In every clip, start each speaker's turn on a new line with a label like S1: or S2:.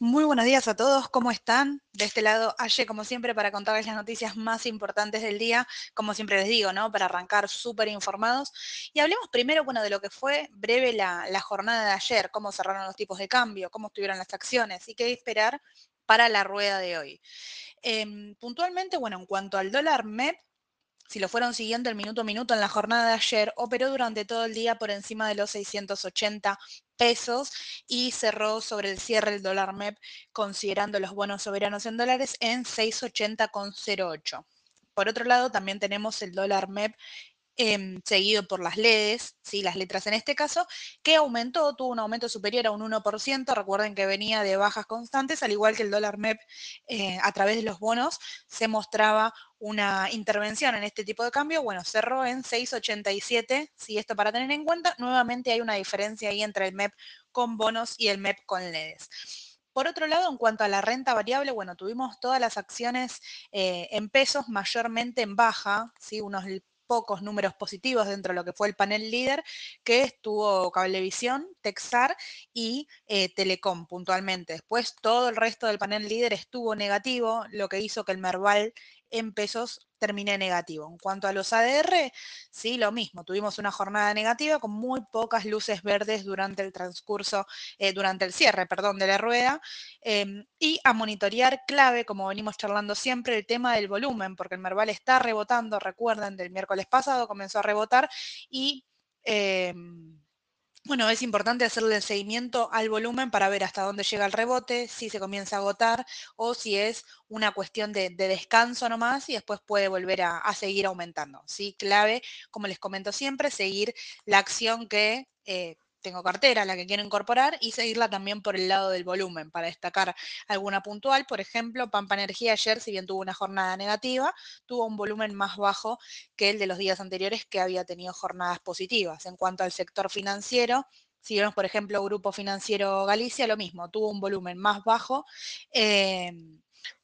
S1: Muy buenos días a todos, ¿cómo están? De este lado, Aye, como siempre, para contarles las noticias más importantes del día, como siempre les digo, ¿no? Para arrancar súper informados. Y hablemos primero, bueno, de lo que fue breve la, jornada de ayer, cómo cerraron los tipos de cambio, cómo estuvieron las acciones y qué esperar para la rueda de hoy. Em, puntualmente, bueno, en cuanto al dólar MEP, si lo fueron siguiendo el minuto a minuto en la jornada de ayer, operó durante todo el día por encima de los 680 pesos y cerró sobre el cierre el dólar MEP considerando los bonos soberanos en dólares en 680,08. Por otro lado, también tenemos el dólar MEP Em, seguido por las LEDs, ¿sí? las letras en este caso, que aumentó, tuvo un aumento superior a un 1%. Recuerden que venía de bajas constantes, al igual que el dólar MEP eh, a través de los bonos se mostraba una intervención en este tipo de cambio. Bueno, cerró en 6,87, ¿sí? esto para tener en cuenta. Nuevamente hay una diferencia ahí entre el MEP con bonos y el MEP con LEDs. Por otro lado, en cuanto a la renta variable, bueno, tuvimos todas las acciones eh, en pesos mayormente en baja, ¿sí? unos pocos números positivos dentro de lo que fue el panel líder, que estuvo Cablevisión, Texar y eh, Telecom puntualmente. Después todo el resto del panel líder estuvo negativo, lo que hizo que el Merval en pesos terminé negativo. En cuanto a los ADR, sí, lo mismo. Tuvimos una jornada negativa con muy pocas luces verdes durante el transcurso, eh, durante el cierre, perdón, de la rueda. Em, y a monitorear clave, como venimos charlando siempre, el tema del volumen, porque el Merval está rebotando, recuerden, del miércoles pasado comenzó a rebotar y... Em, bueno, es importante hacerle el seguimiento al volumen para ver hasta dónde llega el rebote, si se comienza a agotar o si es una cuestión de, descanso nomás y después puede volver a, seguir aumentando. ¿sí? Clave, como les comento siempre, seguir la acción que eh, tengo cartera, la que quiero incorporar, y seguirla también por el lado del volumen, para destacar alguna puntual. Por ejemplo, Pampa Energía ayer, si bien tuvo una jornada negativa, tuvo un volumen más bajo que el de los días anteriores que había tenido jornadas positivas. En cuanto al sector financiero, si vemos, por ejemplo, Grupo Financiero Galicia, lo mismo, tuvo un volumen más bajo. Eh,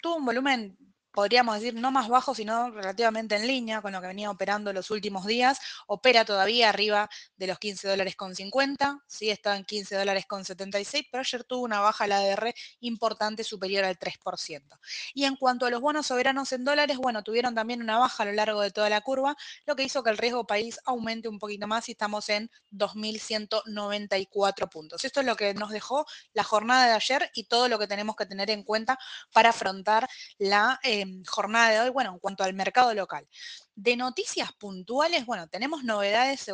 S1: tuvo un volumen podríamos decir, no más bajo, sino relativamente en línea con lo que venía operando los últimos días. Opera todavía arriba de los 15 dólares con 50, sí, está en 15 dólares con 76, pero ayer tuvo una baja la ADR importante superior al 3%. Y en cuanto a los bonos soberanos en dólares, bueno, tuvieron también una baja a lo largo de toda la curva, lo que hizo que el riesgo país aumente un poquito más y estamos en 2.194 puntos. Esto es lo que nos dejó la jornada de ayer y todo lo que tenemos que tener en cuenta para afrontar la... Eh, jornada de hoy, bueno, en cuanto al mercado local. De noticias puntuales, bueno, tenemos novedades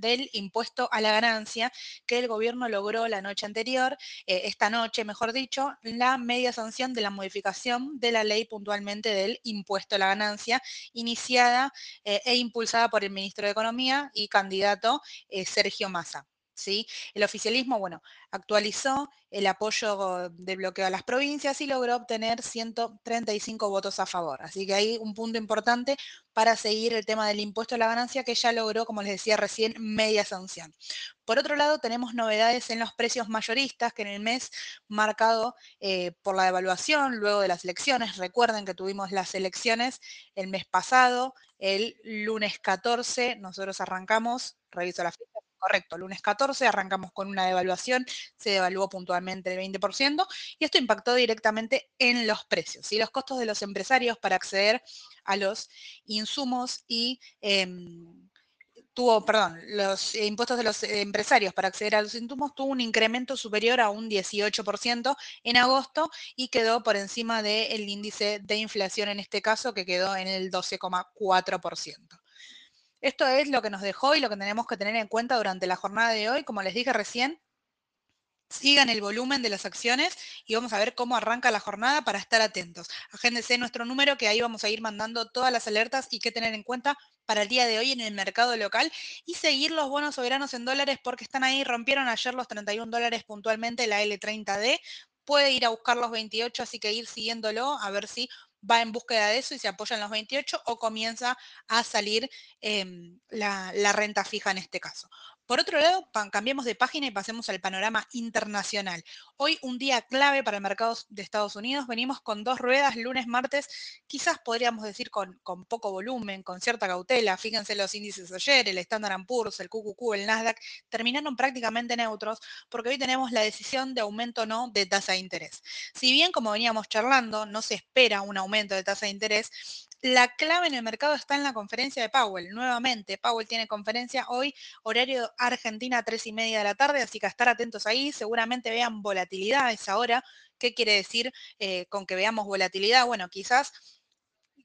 S1: del impuesto a la ganancia que el gobierno logró la noche anterior, eh, esta noche, mejor dicho, la media sanción de la modificación de la ley puntualmente del impuesto a la ganancia, iniciada eh, e impulsada por el ministro de Economía y candidato eh, Sergio Massa. ¿Sí? El oficialismo, bueno, actualizó el apoyo de bloqueo a las provincias y logró obtener 135 votos a favor. Así que hay un punto importante para seguir el tema del impuesto a la ganancia que ya logró, como les decía recién, media sanción. Por otro lado, tenemos novedades en los precios mayoristas que en el mes marcado eh, por la devaluación luego de las elecciones. Recuerden que tuvimos las elecciones el mes pasado, el lunes 14, nosotros arrancamos, reviso la fecha, Correcto, lunes 14 arrancamos con una devaluación, se devaluó puntualmente el 20% y esto impactó directamente en los precios y los costos de los empresarios para acceder a los insumos y em, tuvo, perdón, los impuestos de los empresarios para acceder a los insumos tuvo un incremento superior a un 18% en agosto y quedó por encima del índice de inflación en este caso que quedó en el 12,4%. Esto es lo que nos dejó y lo que tenemos que tener en cuenta durante la jornada de hoy. Como les dije recién, sigan el volumen de las acciones y vamos a ver cómo arranca la jornada para estar atentos. Agéndese nuestro número que ahí vamos a ir mandando todas las alertas y qué tener en cuenta para el día de hoy en el mercado local y seguir los bonos soberanos en dólares porque están ahí, rompieron ayer los 31 dólares puntualmente la L30D, puede ir a buscar los 28, así que ir siguiéndolo a ver si va en búsqueda de eso y se apoya en los 28 o comienza a salir em, la, renta fija en este caso. Por otro lado, cambiemos de página y pasemos al panorama internacional. Hoy un día clave para el mercado de Estados Unidos. Venimos con dos ruedas, lunes, martes, quizás podríamos decir con, poco volumen, con cierta cautela. Fíjense los índices ayer, el Standard Poor's, el QQQ, el Nasdaq, terminaron prácticamente neutros porque hoy tenemos la decisión de aumento o no de tasa de interés. Si bien, como veníamos charlando, no se espera un aumento de tasa de interés, la clave en el mercado está en la conferencia de Powell. Nuevamente, Powell tiene conferencia hoy, horario Argentina, tres y media de la tarde, así que estar atentos ahí. Seguramente vean volatilidad a esa hora. ¿Qué quiere decir eh, con que veamos volatilidad? Bueno, quizás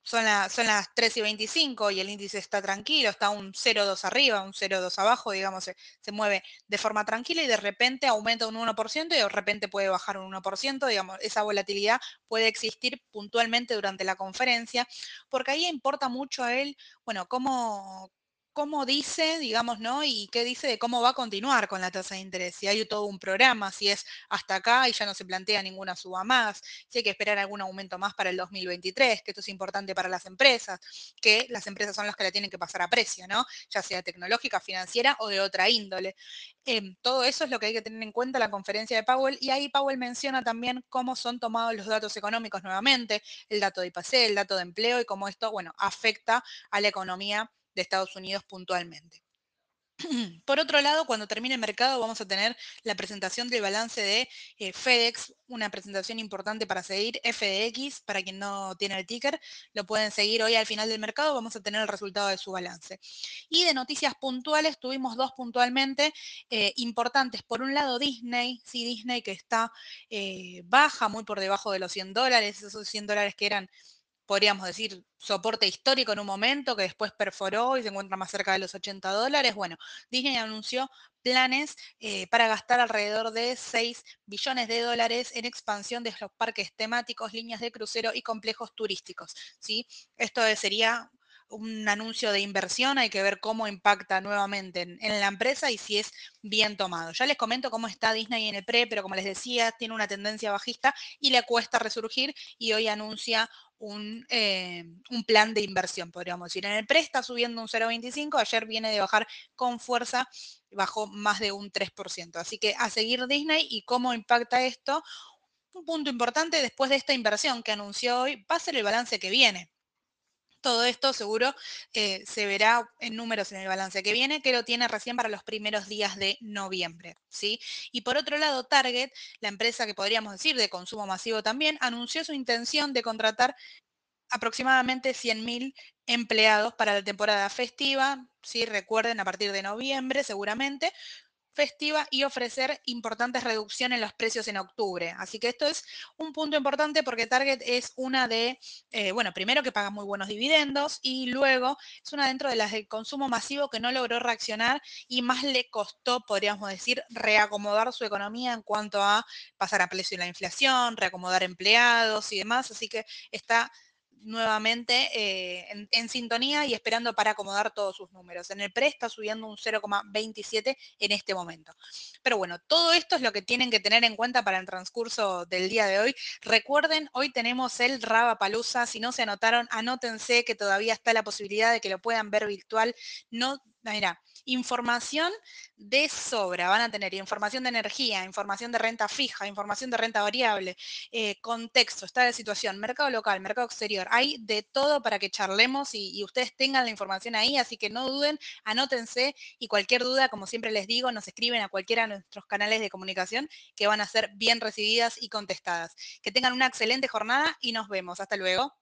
S1: son, son las 3 y 25 y el índice está tranquilo, está un 0,2 arriba, un 0,2 abajo, digamos, se, se, mueve de forma tranquila y de repente aumenta un 1% y de repente puede bajar un 1%, digamos, esa volatilidad puede existir puntualmente durante la conferencia, porque ahí importa mucho a él, bueno, cómo, cómo dice, digamos, ¿no? Y qué dice de cómo va a continuar con la tasa de interés. Si hay todo un programa, si es hasta acá y ya no se plantea ninguna suba más, si hay que esperar algún aumento más para el 2023, que esto es importante para las empresas, que las empresas son las que la tienen que pasar a precio, ¿no? Ya sea tecnológica, financiera o de otra índole. Em, todo eso es lo que hay que tener en cuenta en la conferencia de Powell y ahí Powell menciona también cómo son tomados los datos económicos nuevamente, el dato de IPC, el dato de empleo y cómo esto, bueno, afecta a la economía de Estados Unidos puntualmente. Por otro lado, cuando termine el mercado vamos a tener la presentación del balance de eh, FedEx, una presentación importante para seguir, FDX, para quien no tiene el ticker, lo pueden seguir hoy al final del mercado, vamos a tener el resultado de su balance. Y de noticias puntuales, tuvimos dos puntualmente eh, importantes. Por un lado, Disney, sí, Disney que está eh, baja, muy por debajo de los 100 dólares, esos 100 dólares que eran podríamos decir, soporte histórico en un momento que después perforó y se encuentra más cerca de los 80 dólares. Bueno, Disney anunció planes eh, para gastar alrededor de 6 billones de dólares en expansión de los parques temáticos, líneas de crucero y complejos turísticos. ¿sí? Esto sería un anuncio de inversión, hay que ver cómo impacta nuevamente en, la empresa y si es bien tomado. Ya les comento cómo está Disney en el pre, pero como les decía, tiene una tendencia bajista y le cuesta resurgir y hoy anuncia un, eh, un, plan de inversión, podríamos decir. En el pre está subiendo un 0,25, ayer viene de bajar con fuerza, bajó más de un 3%. Así que a seguir Disney y cómo impacta esto. Un punto importante después de esta inversión que anunció hoy va a ser el balance que viene. Todo esto seguro eh, se verá en números en el balance que viene, que lo tiene recién para los primeros días de noviembre. ¿sí? Y por otro lado, Target, la empresa que podríamos decir de consumo masivo también, anunció su intención de contratar aproximadamente 100.000 empleados para la temporada festiva, ¿sí? recuerden, a partir de noviembre seguramente, festiva y ofrecer importantes reducciones en los precios en octubre. Así que esto es un punto importante porque Target es una de, eh, bueno, primero que paga muy buenos dividendos y luego es una dentro de las de consumo masivo que no logró reaccionar y más le costó, podríamos decir, reacomodar su economía en cuanto a pasar a precio la inflación, reacomodar empleados y demás. Así que está nuevamente eh, en, sintonía y esperando para acomodar todos sus números. En el pre está subiendo un 0,27 en este momento. Pero bueno, todo esto es lo que tienen que tener en cuenta para el transcurso del día de hoy. Recuerden, hoy tenemos el Raba Palusa. Si no se anotaron, anótense que todavía está la posibilidad de que lo puedan ver virtual. No mira, información de sobra. Van a tener información de energía, información de renta fija, información de renta variable, eh, contexto, estado de situación, mercado local, mercado exterior. Hay de todo para que charlemos y, y, ustedes tengan la información ahí, así que no duden, anótense y cualquier duda, como siempre les digo, nos escriben a cualquiera de nuestros canales de comunicación que van a ser bien recibidas y contestadas. Que tengan una excelente jornada y nos vemos. Hasta luego.